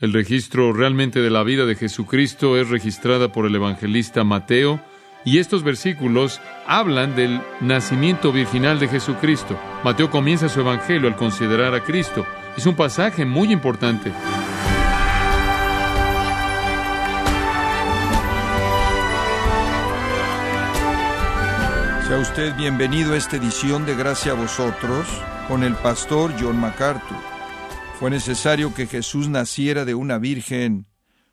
El registro realmente de la vida de Jesucristo es registrada por el evangelista Mateo, y estos versículos hablan del nacimiento virginal de Jesucristo. Mateo comienza su evangelio al considerar a Cristo. Es un pasaje muy importante. Sea usted bienvenido a esta edición de Gracia a vosotros con el pastor John MacArthur. Fue necesario que Jesús naciera de una virgen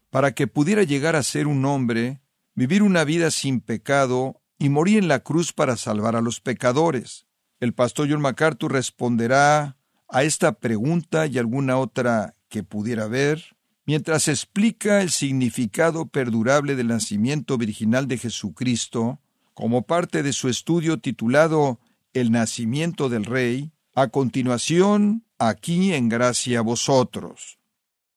para que pudiera llegar a ser un hombre, vivir una vida sin pecado y morir en la cruz para salvar a los pecadores. El pastor John MacArthur responderá a esta pregunta y alguna otra que pudiera haber mientras explica el significado perdurable del nacimiento virginal de Jesucristo como parte de su estudio titulado El nacimiento del Rey, a continuación, aquí en gracia a vosotros.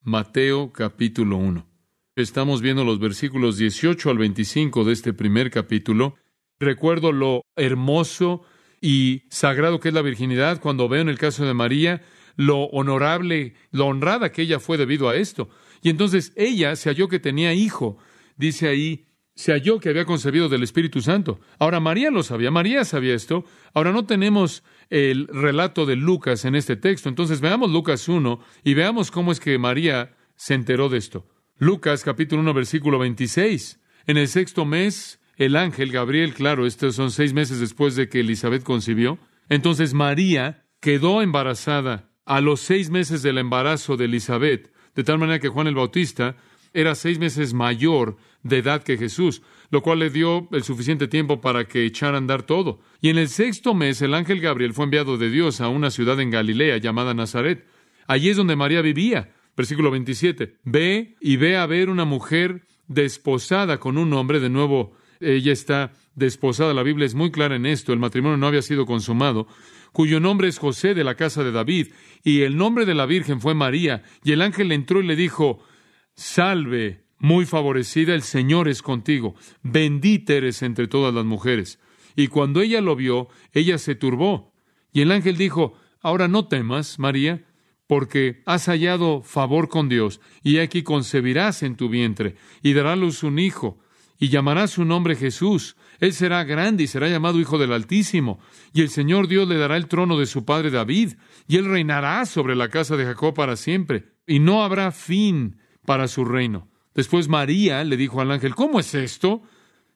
Mateo capítulo 1. Estamos viendo los versículos 18 al 25 de este primer capítulo. Recuerdo lo hermoso y sagrado que es la virginidad cuando veo en el caso de María lo honorable, lo honrada que ella fue debido a esto. Y entonces ella se halló que tenía hijo. Dice ahí, se halló que había concebido del Espíritu Santo. Ahora María lo sabía, María sabía esto. Ahora no tenemos el relato de Lucas en este texto. Entonces veamos Lucas 1 y veamos cómo es que María se enteró de esto. Lucas capítulo 1 versículo 26. En el sexto mes, el ángel Gabriel, claro, estos son seis meses después de que Elizabeth concibió. Entonces María quedó embarazada a los seis meses del embarazo de Elizabeth, de tal manera que Juan el Bautista era seis meses mayor de edad que Jesús, lo cual le dio el suficiente tiempo para que echara a andar todo. Y en el sexto mes el ángel Gabriel fue enviado de Dios a una ciudad en Galilea llamada Nazaret. Allí es donde María vivía. Versículo 27. Ve y ve a ver una mujer desposada con un hombre. De nuevo, ella está desposada. La Biblia es muy clara en esto. El matrimonio no había sido consumado. Cuyo nombre es José de la casa de David. Y el nombre de la Virgen fue María. Y el ángel entró y le dijo, Salve, muy favorecida, el Señor es contigo, bendita eres entre todas las mujeres. Y cuando ella lo vio, ella se turbó. Y el ángel dijo, Ahora no temas, María, porque has hallado favor con Dios, y aquí concebirás en tu vientre, y dará luz un hijo, y llamarás su nombre Jesús. Él será grande y será llamado Hijo del Altísimo, y el Señor Dios le dará el trono de su padre David, y él reinará sobre la casa de Jacob para siempre, y no habrá fin para su reino. Después María le dijo al ángel, ¿cómo es esto?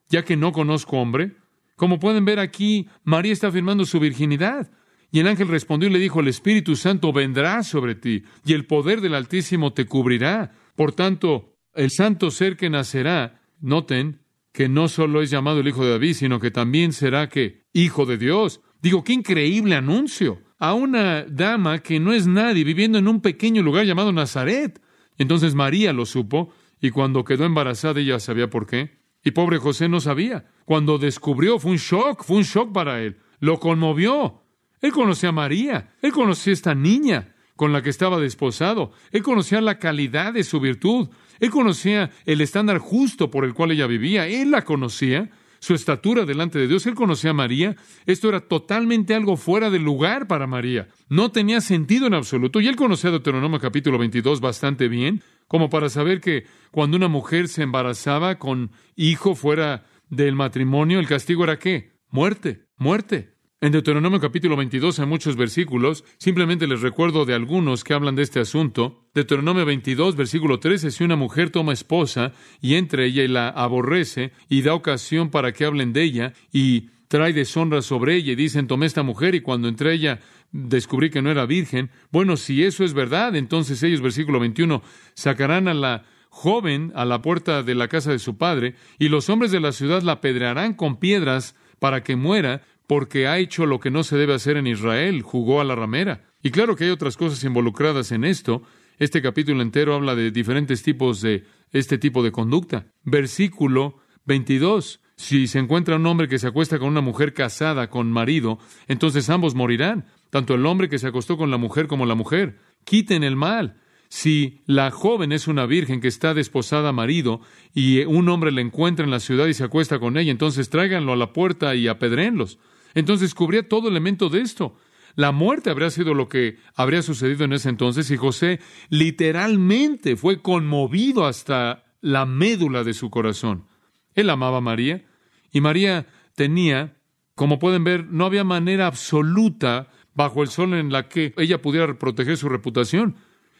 Ya que no conozco hombre. Como pueden ver aquí, María está afirmando su virginidad. Y el ángel respondió y le dijo, el Espíritu Santo vendrá sobre ti, y el poder del Altísimo te cubrirá. Por tanto, el santo ser que nacerá, noten que no solo es llamado el Hijo de David, sino que también será que Hijo de Dios. Digo, qué increíble anuncio. A una dama que no es nadie viviendo en un pequeño lugar llamado Nazaret. Entonces María lo supo, y cuando quedó embarazada ella sabía por qué. Y pobre José no sabía. Cuando descubrió fue un shock, fue un shock para él. Lo conmovió. Él conocía a María, él conocía a esta niña con la que estaba desposado, él conocía la calidad de su virtud, él conocía el estándar justo por el cual ella vivía, él la conocía, su estatura delante de Dios. Él conocía a María. Esto era totalmente algo fuera de lugar para María. No tenía sentido en absoluto. Y él conocía Deuteronomio capítulo 22 bastante bien, como para saber que cuando una mujer se embarazaba con hijo fuera del matrimonio, el castigo era qué? Muerte, muerte. En Deuteronomio capítulo 22 hay muchos versículos, simplemente les recuerdo de algunos que hablan de este asunto. Deuteronomio 22, versículo 13, si una mujer toma esposa y entre ella y la aborrece y da ocasión para que hablen de ella y trae deshonra sobre ella y dicen, tomé esta mujer y cuando entre ella descubrí que no era virgen, bueno, si eso es verdad, entonces ellos, versículo 21, sacarán a la joven a la puerta de la casa de su padre y los hombres de la ciudad la apedrearán con piedras para que muera, porque ha hecho lo que no se debe hacer en Israel, jugó a la ramera. Y claro que hay otras cosas involucradas en esto. Este capítulo entero habla de diferentes tipos de este tipo de conducta. Versículo 22. Si se encuentra un hombre que se acuesta con una mujer casada con marido, entonces ambos morirán, tanto el hombre que se acostó con la mujer como la mujer. Quiten el mal. Si la joven es una virgen que está desposada a marido y un hombre la encuentra en la ciudad y se acuesta con ella, entonces tráiganlo a la puerta y apedréenlos. Entonces cubría todo elemento de esto. La muerte habría sido lo que habría sucedido en ese entonces y José literalmente fue conmovido hasta la médula de su corazón. Él amaba a María y María tenía, como pueden ver, no había manera absoluta bajo el sol en la que ella pudiera proteger su reputación.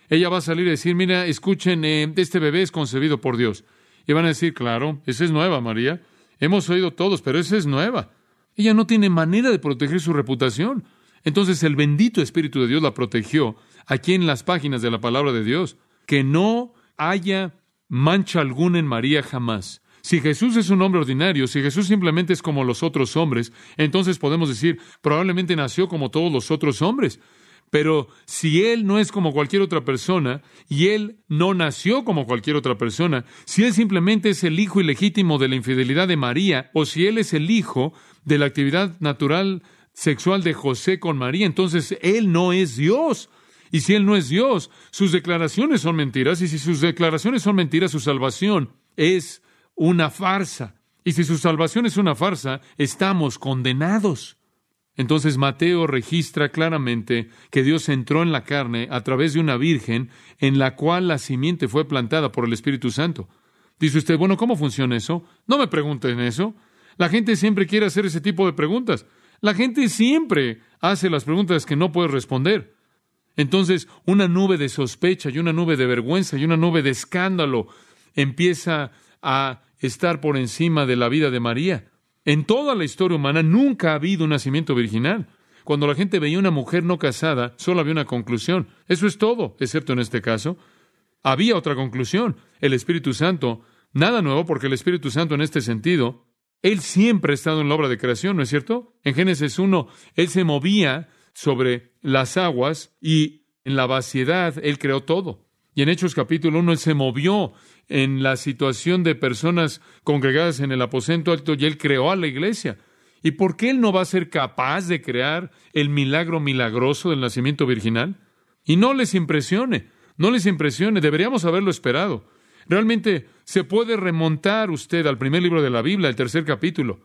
Ella va a salir y decir, mira, escuchen, eh, este bebé es concebido por Dios. Y van a decir, claro, esa es nueva, María. Hemos oído todos, pero esa es nueva. Ella no tiene manera de proteger su reputación. Entonces el bendito Espíritu de Dios la protegió aquí en las páginas de la palabra de Dios. Que no haya mancha alguna en María jamás. Si Jesús es un hombre ordinario, si Jesús simplemente es como los otros hombres, entonces podemos decir, probablemente nació como todos los otros hombres. Pero si Él no es como cualquier otra persona y Él no nació como cualquier otra persona, si Él simplemente es el hijo ilegítimo de la infidelidad de María, o si Él es el hijo de la actividad natural sexual de José con María, entonces Él no es Dios. Y si Él no es Dios, sus declaraciones son mentiras, y si sus declaraciones son mentiras, su salvación es una farsa. Y si su salvación es una farsa, estamos condenados. Entonces Mateo registra claramente que Dios entró en la carne a través de una virgen en la cual la simiente fue plantada por el Espíritu Santo. Dice usted, bueno, ¿cómo funciona eso? No me pregunten eso. La gente siempre quiere hacer ese tipo de preguntas. La gente siempre hace las preguntas que no puede responder. Entonces, una nube de sospecha y una nube de vergüenza y una nube de escándalo empieza a estar por encima de la vida de María. En toda la historia humana nunca ha habido un nacimiento virginal. Cuando la gente veía una mujer no casada, solo había una conclusión. Eso es todo, excepto en este caso. Había otra conclusión. El Espíritu Santo, nada nuevo porque el Espíritu Santo en este sentido él siempre ha estado en la obra de creación, ¿no es cierto? En Génesis 1, Él se movía sobre las aguas y en la vaciedad Él creó todo. Y en Hechos capítulo 1, Él se movió en la situación de personas congregadas en el aposento alto y Él creó a la iglesia. ¿Y por qué Él no va a ser capaz de crear el milagro milagroso del nacimiento virginal? Y no les impresione, no les impresione, deberíamos haberlo esperado. Realmente se puede remontar usted al primer libro de la Biblia, el tercer capítulo.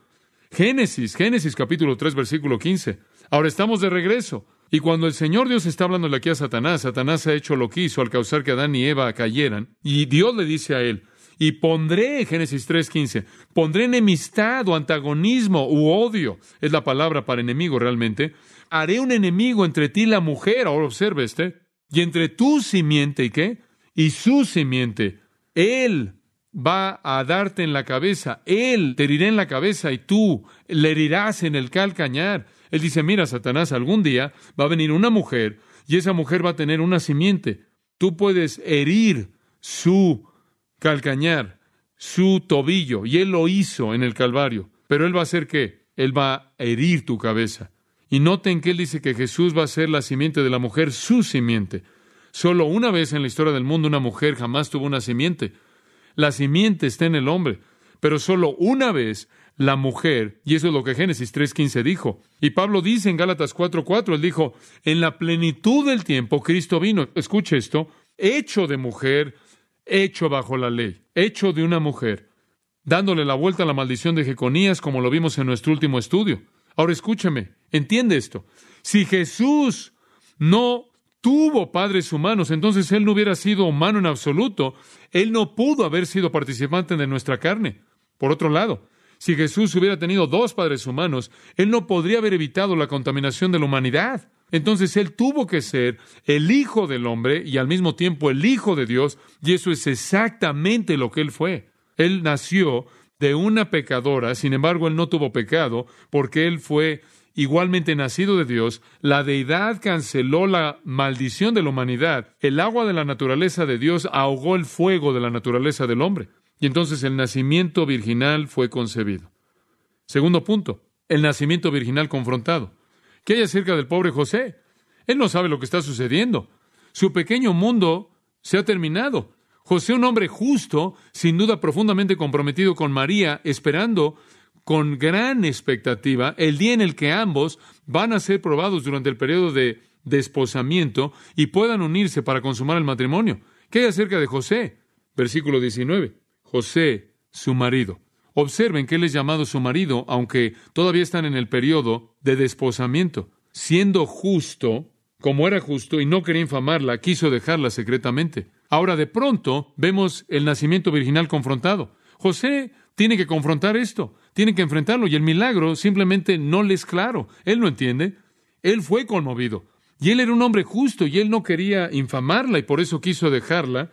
Génesis, Génesis capítulo 3, versículo 15. Ahora estamos de regreso. Y cuando el Señor Dios está hablando aquí a Satanás, Satanás ha hecho lo que hizo al causar que Adán y Eva cayeran. Y Dios le dice a él, y pondré, Génesis 15, pondré enemistad o antagonismo u odio, es la palabra para enemigo realmente. Haré un enemigo entre ti y la mujer, ahora observe este, y entre tu simiente y qué, y su simiente. Él va a darte en la cabeza, Él te herirá en la cabeza y tú le herirás en el calcañar. Él dice, mira, Satanás, algún día va a venir una mujer y esa mujer va a tener una simiente. Tú puedes herir su calcañar, su tobillo, y Él lo hizo en el Calvario. Pero Él va a hacer qué? Él va a herir tu cabeza. Y noten que Él dice que Jesús va a ser la simiente de la mujer, su simiente. Solo una vez en la historia del mundo una mujer jamás tuvo una simiente. La simiente está en el hombre, pero solo una vez la mujer, y eso es lo que Génesis 3.15 dijo. Y Pablo dice en Gálatas 4.4, él dijo, en la plenitud del tiempo Cristo vino, escuche esto, hecho de mujer, hecho bajo la ley, hecho de una mujer, dándole la vuelta a la maldición de Jeconías como lo vimos en nuestro último estudio. Ahora escúcheme, entiende esto. Si Jesús no tuvo padres humanos, entonces Él no hubiera sido humano en absoluto. Él no pudo haber sido participante de nuestra carne. Por otro lado, si Jesús hubiera tenido dos padres humanos, Él no podría haber evitado la contaminación de la humanidad. Entonces Él tuvo que ser el Hijo del hombre y al mismo tiempo el Hijo de Dios, y eso es exactamente lo que Él fue. Él nació de una pecadora, sin embargo Él no tuvo pecado, porque Él fue igualmente nacido de Dios, la deidad canceló la maldición de la humanidad. El agua de la naturaleza de Dios ahogó el fuego de la naturaleza del hombre. Y entonces el nacimiento virginal fue concebido. Segundo punto, el nacimiento virginal confrontado. ¿Qué hay acerca del pobre José? Él no sabe lo que está sucediendo. Su pequeño mundo se ha terminado. José, un hombre justo, sin duda profundamente comprometido con María, esperando con gran expectativa el día en el que ambos van a ser probados durante el periodo de desposamiento y puedan unirse para consumar el matrimonio. ¿Qué hay acerca de José? Versículo 19. José, su marido. Observen que él es llamado su marido, aunque todavía están en el periodo de desposamiento. siendo justo, como era justo y no quería infamarla, quiso dejarla secretamente. Ahora de pronto vemos el nacimiento virginal confrontado. José tiene que confrontar esto, tiene que enfrentarlo y el milagro simplemente no le es claro. Él no entiende. Él fue conmovido. Y él era un hombre justo y él no quería infamarla y por eso quiso dejarla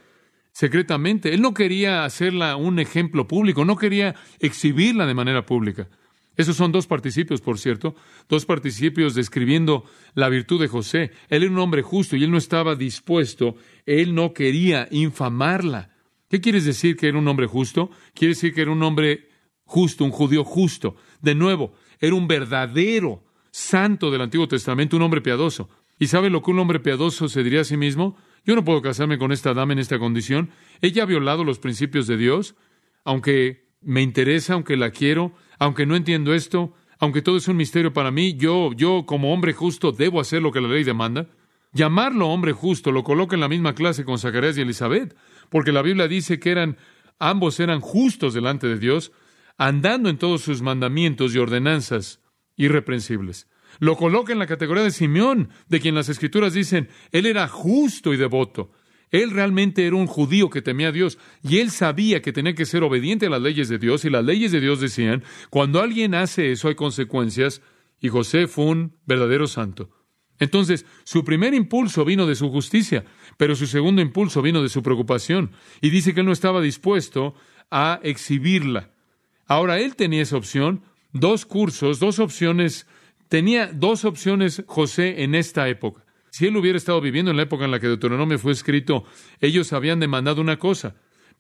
secretamente. Él no quería hacerla un ejemplo público, no quería exhibirla de manera pública. Esos son dos participios, por cierto, dos participios describiendo la virtud de José. Él era un hombre justo y él no estaba dispuesto, él no quería infamarla. ¿Qué quieres decir que era un hombre justo? Quiere decir que era un hombre justo, un judío justo. De nuevo, era un verdadero santo del Antiguo Testamento, un hombre piadoso. ¿Y sabe lo que un hombre piadoso se diría a sí mismo? Yo no puedo casarme con esta dama en esta condición. Ella ha violado los principios de Dios, aunque me interesa, aunque la quiero, aunque no entiendo esto, aunque todo es un misterio para mí, yo, yo como hombre justo debo hacer lo que la ley demanda. Llamarlo hombre justo lo coloca en la misma clase con Zacarías y Elizabeth, porque la Biblia dice que eran ambos eran justos delante de Dios, andando en todos sus mandamientos y ordenanzas irreprensibles. Lo coloca en la categoría de Simeón, de quien las escrituras dicen, él era justo y devoto. Él realmente era un judío que temía a Dios y él sabía que tenía que ser obediente a las leyes de Dios y las leyes de Dios decían, cuando alguien hace eso hay consecuencias y José fue un verdadero santo. Entonces, su primer impulso vino de su justicia, pero su segundo impulso vino de su preocupación y dice que él no estaba dispuesto a exhibirla. Ahora, él tenía esa opción, dos cursos, dos opciones, tenía dos opciones José en esta época. Si él hubiera estado viviendo en la época en la que Deuteronomio fue escrito, ellos habían demandado una cosa,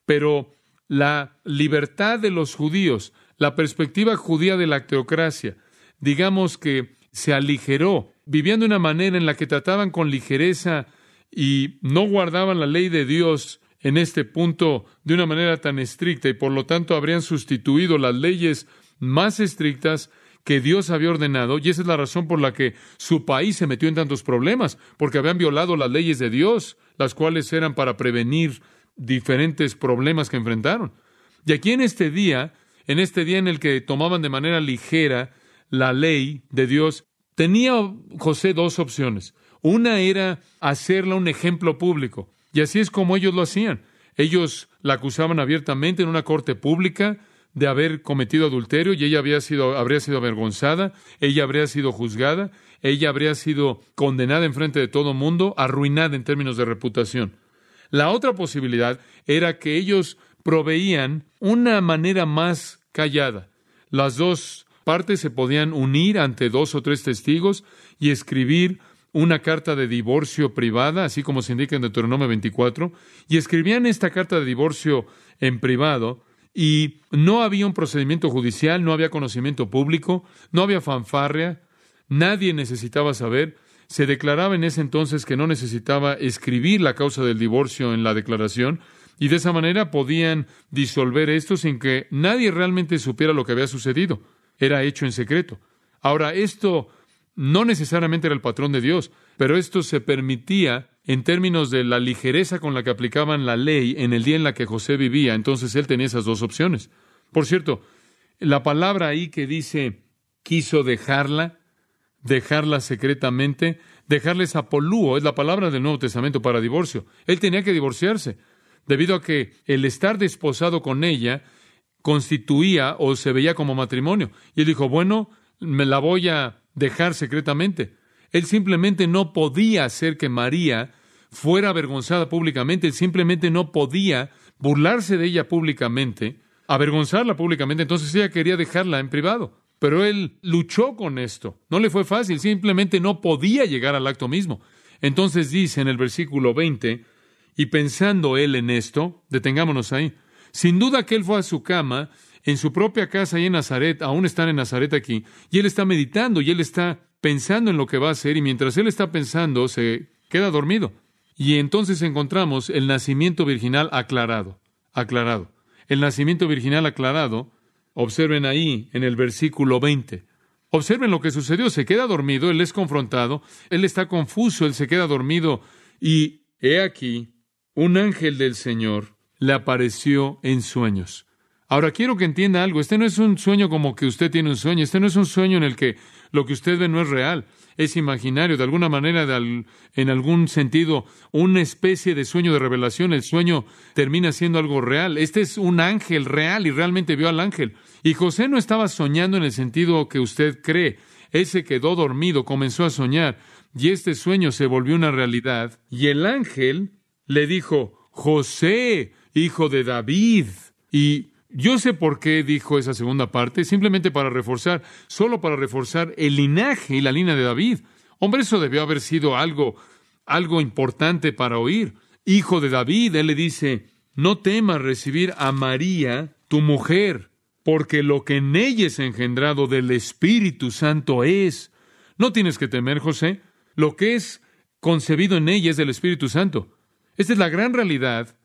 pero la libertad de los judíos, la perspectiva judía de la teocracia, digamos que se aligeró, vivían de una manera en la que trataban con ligereza y no guardaban la ley de Dios en este punto de una manera tan estricta y por lo tanto habrían sustituido las leyes más estrictas que Dios había ordenado, y esa es la razón por la que su país se metió en tantos problemas, porque habían violado las leyes de Dios, las cuales eran para prevenir diferentes problemas que enfrentaron. Y aquí en este día, en este día en el que tomaban de manera ligera la ley de Dios, tenía José dos opciones. Una era hacerla un ejemplo público, y así es como ellos lo hacían. Ellos la acusaban abiertamente en una corte pública, de haber cometido adulterio y ella había sido, habría sido avergonzada, ella habría sido juzgada, ella habría sido condenada en frente de todo mundo, arruinada en términos de reputación. La otra posibilidad era que ellos proveían una manera más callada. Las dos partes se podían unir ante dos o tres testigos y escribir una carta de divorcio privada, así como se indica en Deuteronomio 24, y escribían esta carta de divorcio en privado, y no había un procedimiento judicial, no había conocimiento público, no había fanfarria, nadie necesitaba saber. Se declaraba en ese entonces que no necesitaba escribir la causa del divorcio en la declaración, y de esa manera podían disolver esto sin que nadie realmente supiera lo que había sucedido. Era hecho en secreto. Ahora, esto no necesariamente era el patrón de Dios, pero esto se permitía en términos de la ligereza con la que aplicaban la ley en el día en la que José vivía, entonces él tenía esas dos opciones. Por cierto, la palabra ahí que dice quiso dejarla, dejarla secretamente, dejarles a polúo, es la palabra del Nuevo Testamento para divorcio. Él tenía que divorciarse, debido a que el estar desposado con ella constituía o se veía como matrimonio. Y él dijo, bueno, me la voy a dejar secretamente. Él simplemente no podía hacer que María fuera avergonzada públicamente, él simplemente no podía burlarse de ella públicamente, avergonzarla públicamente, entonces ella quería dejarla en privado. Pero él luchó con esto, no le fue fácil, simplemente no podía llegar al acto mismo. Entonces dice en el versículo 20, y pensando él en esto, detengámonos ahí, sin duda que él fue a su cama, en su propia casa y en Nazaret, aún están en Nazaret aquí, y él está meditando y él está pensando en lo que va a hacer y mientras él está pensando se queda dormido. Y entonces encontramos el nacimiento virginal aclarado, aclarado. El nacimiento virginal aclarado, observen ahí en el versículo 20. Observen lo que sucedió, se queda dormido, él es confrontado, él está confuso, él se queda dormido y he aquí, un ángel del Señor le apareció en sueños. Ahora quiero que entienda algo. Este no es un sueño como que usted tiene un sueño. Este no es un sueño en el que lo que usted ve no es real. Es imaginario. De alguna manera, en algún sentido, una especie de sueño de revelación. El sueño termina siendo algo real. Este es un ángel real y realmente vio al ángel. Y José no estaba soñando en el sentido que usted cree. Él se quedó dormido, comenzó a soñar. Y este sueño se volvió una realidad. Y el ángel le dijo, José, hijo de David. Y yo sé por qué dijo esa segunda parte, simplemente para reforzar, solo para reforzar el linaje y la línea de David. Hombre, eso debió haber sido algo, algo importante para oír. Hijo de David, él le dice, no temas recibir a María, tu mujer, porque lo que en ella es engendrado del Espíritu Santo es. No tienes que temer, José. Lo que es concebido en ella es del Espíritu Santo. Esta es la gran realidad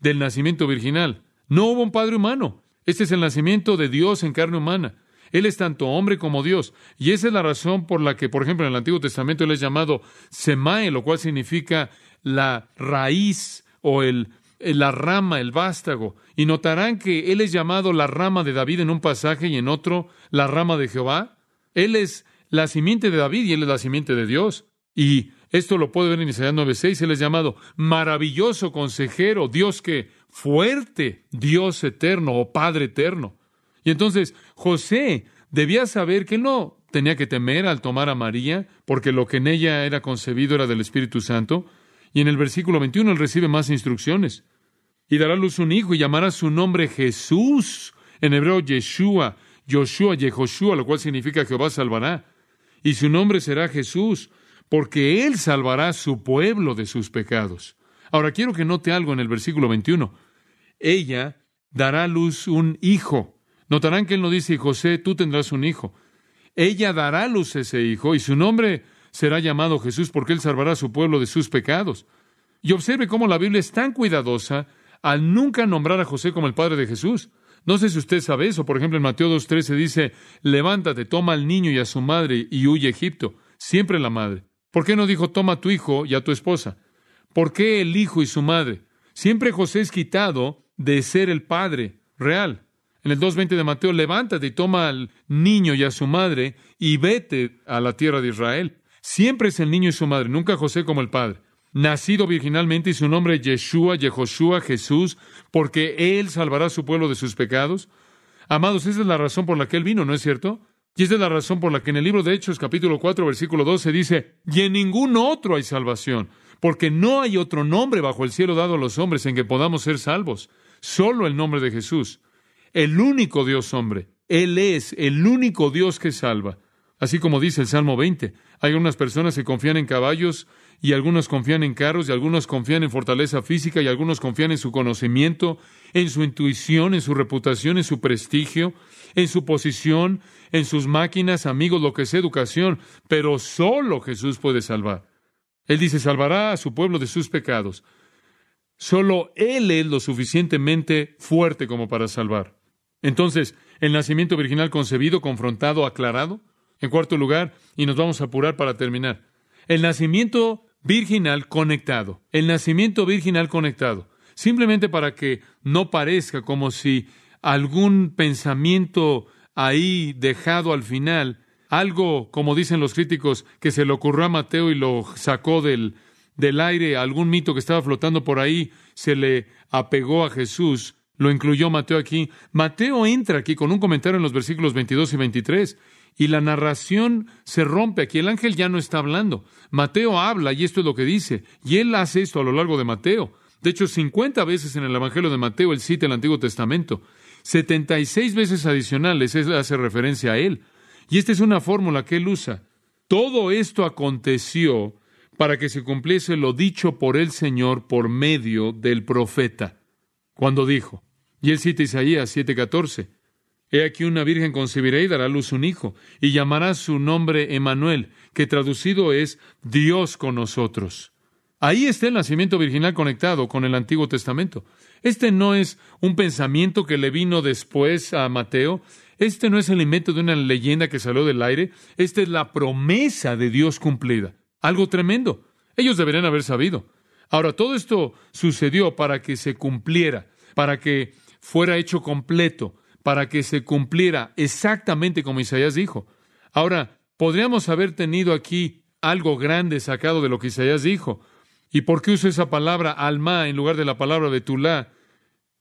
del nacimiento virginal. No hubo un padre humano. Este es el nacimiento de Dios en carne humana. Él es tanto hombre como Dios. Y esa es la razón por la que, por ejemplo, en el Antiguo Testamento él es llamado Semae, lo cual significa la raíz o el, la rama, el vástago. Y notarán que él es llamado la rama de David en un pasaje y en otro la rama de Jehová. Él es la simiente de David y él es la simiente de Dios. Y esto lo puede ver en Isaías 9:6. Él es llamado maravilloso consejero, Dios que fuerte, Dios eterno o Padre eterno. Y entonces José debía saber que no tenía que temer al tomar a María, porque lo que en ella era concebido era del Espíritu Santo. Y en el versículo 21 él recibe más instrucciones. Y dará luz un hijo y llamará su nombre Jesús. En hebreo Yeshua, Joshua, Yehoshua, lo cual significa Jehová salvará. Y su nombre será Jesús, porque él salvará a su pueblo de sus pecados. Ahora quiero que note algo en el versículo 21. Ella dará a luz un hijo. Notarán que él no dice, José, tú tendrás un hijo. Ella dará a luz ese hijo y su nombre será llamado Jesús porque él salvará a su pueblo de sus pecados. Y observe cómo la Biblia es tan cuidadosa al nunca nombrar a José como el padre de Jesús. No sé si usted sabe eso. Por ejemplo, en Mateo 2.13 dice, levántate, toma al niño y a su madre y huye a Egipto. Siempre la madre. ¿Por qué no dijo, toma a tu hijo y a tu esposa? ¿Por qué el hijo y su madre? Siempre José es quitado de ser el padre real. En el 2.20 de Mateo, levántate y toma al niño y a su madre y vete a la tierra de Israel. Siempre es el niño y su madre, nunca José como el padre. Nacido virginalmente y su nombre Yeshua, Yehoshua, Jesús, porque Él salvará a su pueblo de sus pecados. Amados, esa es la razón por la que Él vino, ¿no es cierto? Y esa es la razón por la que en el libro de Hechos, capítulo 4, versículo 12, dice, y en ningún otro hay salvación, porque no hay otro nombre bajo el cielo dado a los hombres en que podamos ser salvos, solo el nombre de Jesús, el único Dios hombre. Él es el único Dios que salva. Así como dice el Salmo 20, hay algunas personas que confían en caballos y algunos confían en carros y algunos confían en fortaleza física y algunos confían en su conocimiento, en su intuición, en su reputación, en su prestigio, en su posición, en sus máquinas, amigos, lo que sea educación, pero solo Jesús puede salvar. Él dice, salvará a su pueblo de sus pecados. Solo Él es lo suficientemente fuerte como para salvar. Entonces, el nacimiento virginal concebido, confrontado, aclarado. En cuarto lugar, y nos vamos a apurar para terminar, el nacimiento virginal conectado. El nacimiento virginal conectado. Simplemente para que no parezca como si algún pensamiento ahí dejado al final algo, como dicen los críticos, que se le ocurrió a Mateo y lo sacó del, del aire, algún mito que estaba flotando por ahí, se le apegó a Jesús, lo incluyó Mateo aquí. Mateo entra aquí con un comentario en los versículos 22 y 23 y la narración se rompe aquí. El ángel ya no está hablando. Mateo habla y esto es lo que dice. Y él hace esto a lo largo de Mateo. De hecho, 50 veces en el Evangelio de Mateo él cita el Antiguo Testamento. 76 veces adicionales él hace referencia a él. Y esta es una fórmula que él usa. Todo esto aconteció para que se cumpliese lo dicho por el Señor por medio del profeta, cuando dijo, y él cita Isaías 7:14, He aquí una virgen concebirá y dará a luz un hijo, y llamará su nombre Emanuel, que traducido es Dios con nosotros. Ahí está el nacimiento virginal conectado con el Antiguo Testamento. Este no es un pensamiento que le vino después a Mateo, este no es el invento de una leyenda que salió del aire, esta es la promesa de Dios cumplida. Algo tremendo. Ellos deberían haber sabido. Ahora, todo esto sucedió para que se cumpliera, para que fuera hecho completo, para que se cumpliera exactamente como Isaías dijo. Ahora, podríamos haber tenido aquí algo grande sacado de lo que Isaías dijo. ¿Y por qué uso esa palabra alma en lugar de la palabra betulá?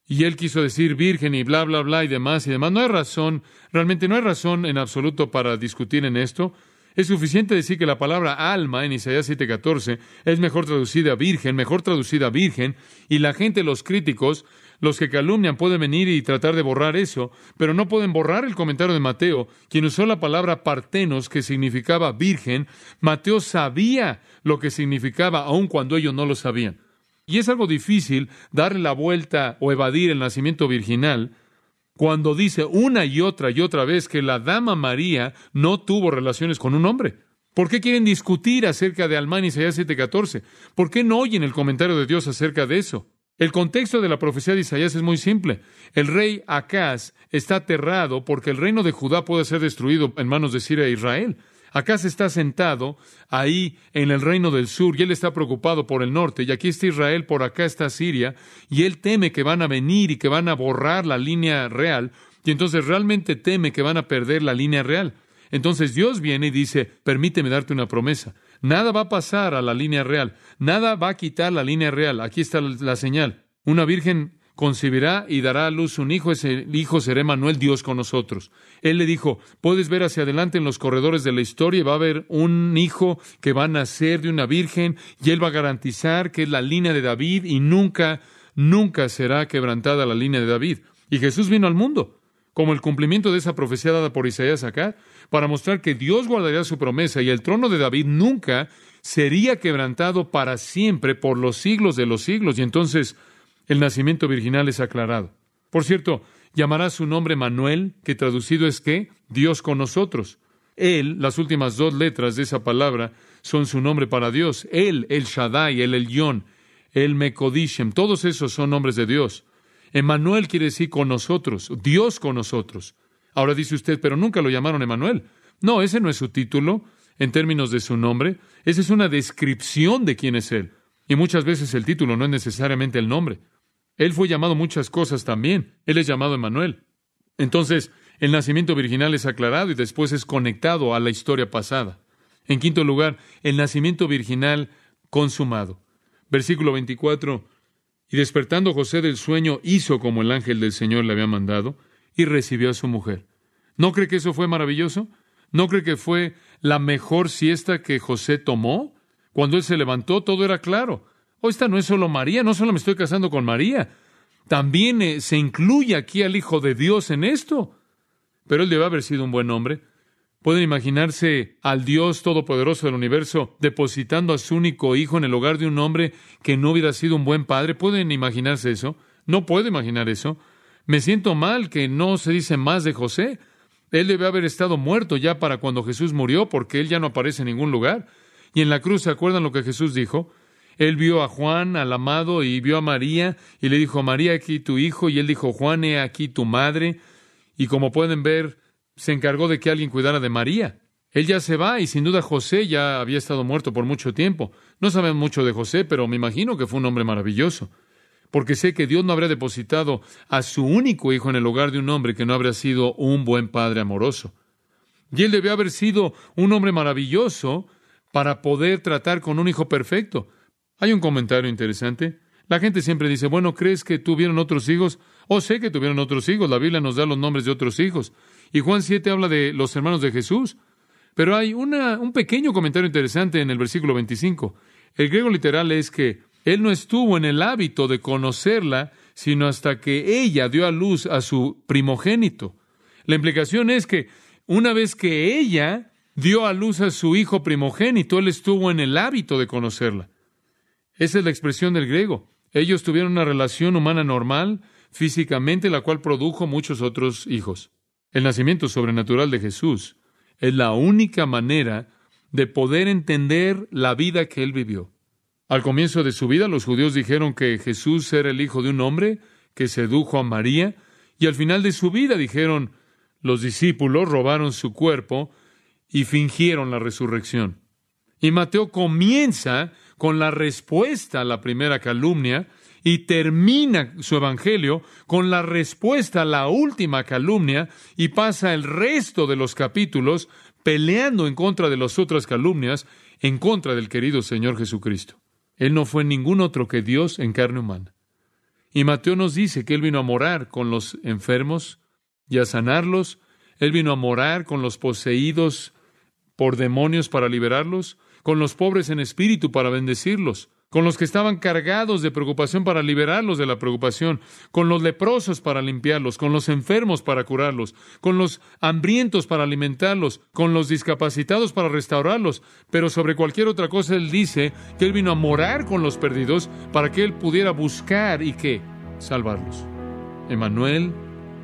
Y él quiso decir virgen y bla, bla, bla y demás y demás. No hay razón, realmente no hay razón en absoluto para discutir en esto. Es suficiente decir que la palabra alma en Isaías 7:14 es mejor traducida virgen, mejor traducida virgen, y la gente, los críticos, los que calumnian pueden venir y tratar de borrar eso, pero no pueden borrar el comentario de Mateo, quien usó la palabra partenos, que significaba virgen. Mateo sabía lo que significaba, aun cuando ellos no lo sabían. Y es algo difícil darle la vuelta o evadir el nacimiento virginal cuando dice una y otra y otra vez que la dama María no tuvo relaciones con un hombre. ¿Por qué quieren discutir acerca de Almán Isaías 7:14? ¿Por qué no oyen el comentario de Dios acerca de eso? El contexto de la profecía de Isaías es muy simple. El rey Acaz está aterrado porque el reino de Judá puede ser destruido en manos de Siria e Israel. Acaz está sentado ahí en el reino del sur y él está preocupado por el norte. Y aquí está Israel, por acá está Siria, y él teme que van a venir y que van a borrar la línea real. Y entonces realmente teme que van a perder la línea real. Entonces Dios viene y dice, permíteme darte una promesa. Nada va a pasar a la línea real. Nada va a quitar la línea real. Aquí está la señal. Una virgen concebirá y dará a luz un hijo, ese hijo será Manuel, Dios con nosotros. Él le dijo, puedes ver hacia adelante en los corredores de la historia y va a haber un hijo que va a nacer de una virgen y él va a garantizar que es la línea de David y nunca, nunca será quebrantada la línea de David. Y Jesús vino al mundo como el cumplimiento de esa profecía dada por Isaías acá, para mostrar que Dios guardaría su promesa y el trono de David nunca sería quebrantado para siempre por los siglos de los siglos. Y entonces el nacimiento virginal es aclarado. Por cierto, llamará su nombre Manuel, que traducido es que Dios con nosotros. Él, las últimas dos letras de esa palabra, son su nombre para Dios. Él, el Shaddai, el Elyon, el Mekodishem, todos esos son nombres de Dios. Emanuel quiere decir con nosotros, Dios con nosotros. Ahora dice usted, pero nunca lo llamaron Emanuel. No, ese no es su título en términos de su nombre. Esa es una descripción de quién es Él. Y muchas veces el título no es necesariamente el nombre. Él fue llamado muchas cosas también. Él es llamado Emanuel. Entonces, el nacimiento virginal es aclarado y después es conectado a la historia pasada. En quinto lugar, el nacimiento virginal consumado. Versículo 24. Y despertando José del sueño, hizo como el ángel del Señor le había mandado y recibió a su mujer. ¿No cree que eso fue maravilloso? ¿No cree que fue la mejor siesta que José tomó? Cuando él se levantó, todo era claro. Oh, esta no es solo María, no solo me estoy casando con María. También eh, se incluye aquí al Hijo de Dios en esto. Pero él debe haber sido un buen hombre. Pueden imaginarse al Dios Todopoderoso del universo depositando a su único hijo en el hogar de un hombre que no hubiera sido un buen padre. ¿Pueden imaginarse eso? No puedo imaginar eso. Me siento mal que no se dice más de José. Él debe haber estado muerto ya para cuando Jesús murió, porque él ya no aparece en ningún lugar. Y en la cruz, ¿se acuerdan lo que Jesús dijo? Él vio a Juan, al amado, y vio a María, y le dijo, María, aquí tu hijo, y él dijo, Juan, he aquí tu madre. Y como pueden ver, se encargó de que alguien cuidara de María. Él ya se va y sin duda José ya había estado muerto por mucho tiempo. No saben mucho de José, pero me imagino que fue un hombre maravilloso, porque sé que Dios no habría depositado a su único hijo en el hogar de un hombre que no habría sido un buen padre amoroso. Y él debió haber sido un hombre maravilloso para poder tratar con un hijo perfecto. Hay un comentario interesante. La gente siempre dice, bueno, ¿crees que tuvieron otros hijos? O sé que tuvieron otros hijos. La Biblia nos da los nombres de otros hijos. Y Juan 7 habla de los hermanos de Jesús. Pero hay un pequeño comentario interesante en el versículo 25. El griego literal es que él no estuvo en el hábito de conocerla, sino hasta que ella dio a luz a su primogénito. La implicación es que una vez que ella dio a luz a su hijo primogénito, él estuvo en el hábito de conocerla. Esa es la expresión del griego. Ellos tuvieron una relación humana normal, físicamente, la cual produjo muchos otros hijos. El nacimiento sobrenatural de Jesús es la única manera de poder entender la vida que él vivió. Al comienzo de su vida, los judíos dijeron que Jesús era el hijo de un hombre que sedujo a María, y al final de su vida dijeron, los discípulos robaron su cuerpo y fingieron la resurrección. Y Mateo comienza con la respuesta a la primera calumnia, y termina su evangelio con la respuesta a la última calumnia y pasa el resto de los capítulos peleando en contra de las otras calumnias, en contra del querido Señor Jesucristo. Él no fue ningún otro que Dios en carne humana. Y Mateo nos dice que Él vino a morar con los enfermos y a sanarlos. Él vino a morar con los poseídos por demonios para liberarlos, con los pobres en espíritu para bendecirlos, con los que estaban cargados de preocupación para liberarlos de la preocupación, con los leprosos para limpiarlos, con los enfermos para curarlos, con los hambrientos para alimentarlos, con los discapacitados para restaurarlos, pero sobre cualquier otra cosa Él dice que Él vino a morar con los perdidos para que Él pudiera buscar y que salvarlos. Emanuel,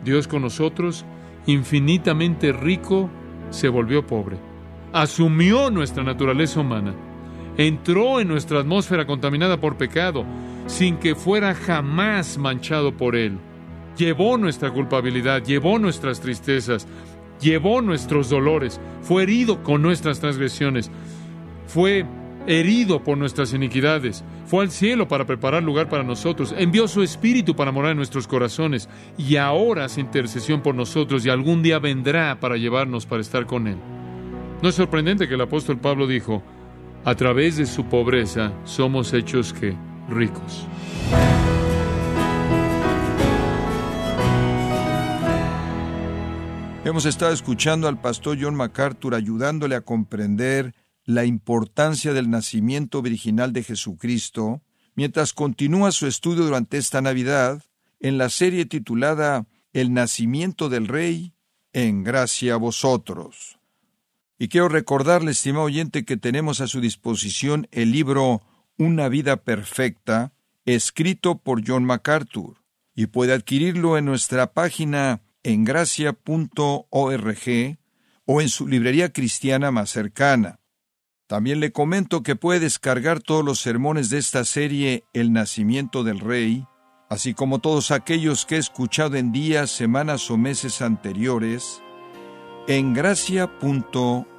Dios con nosotros, infinitamente rico, se volvió pobre. Asumió nuestra naturaleza humana entró en nuestra atmósfera contaminada por pecado, sin que fuera jamás manchado por él. Llevó nuestra culpabilidad, llevó nuestras tristezas, llevó nuestros dolores, fue herido con nuestras transgresiones, fue herido por nuestras iniquidades, fue al cielo para preparar lugar para nosotros, envió su espíritu para morar en nuestros corazones y ahora hace intercesión por nosotros y algún día vendrá para llevarnos para estar con él. No es sorprendente que el apóstol Pablo dijo, a través de su pobreza somos hechos que ricos. Hemos estado escuchando al pastor John MacArthur ayudándole a comprender la importancia del nacimiento virginal de Jesucristo mientras continúa su estudio durante esta Navidad en la serie titulada El nacimiento del Rey en gracia a vosotros. Y quiero recordarle, estimado oyente, que tenemos a su disposición el libro Una vida perfecta, escrito por John MacArthur, y puede adquirirlo en nuestra página en gracia.org o en su librería cristiana más cercana. También le comento que puede descargar todos los sermones de esta serie El nacimiento del Rey, así como todos aquellos que he escuchado en días, semanas o meses anteriores, en gracia.org.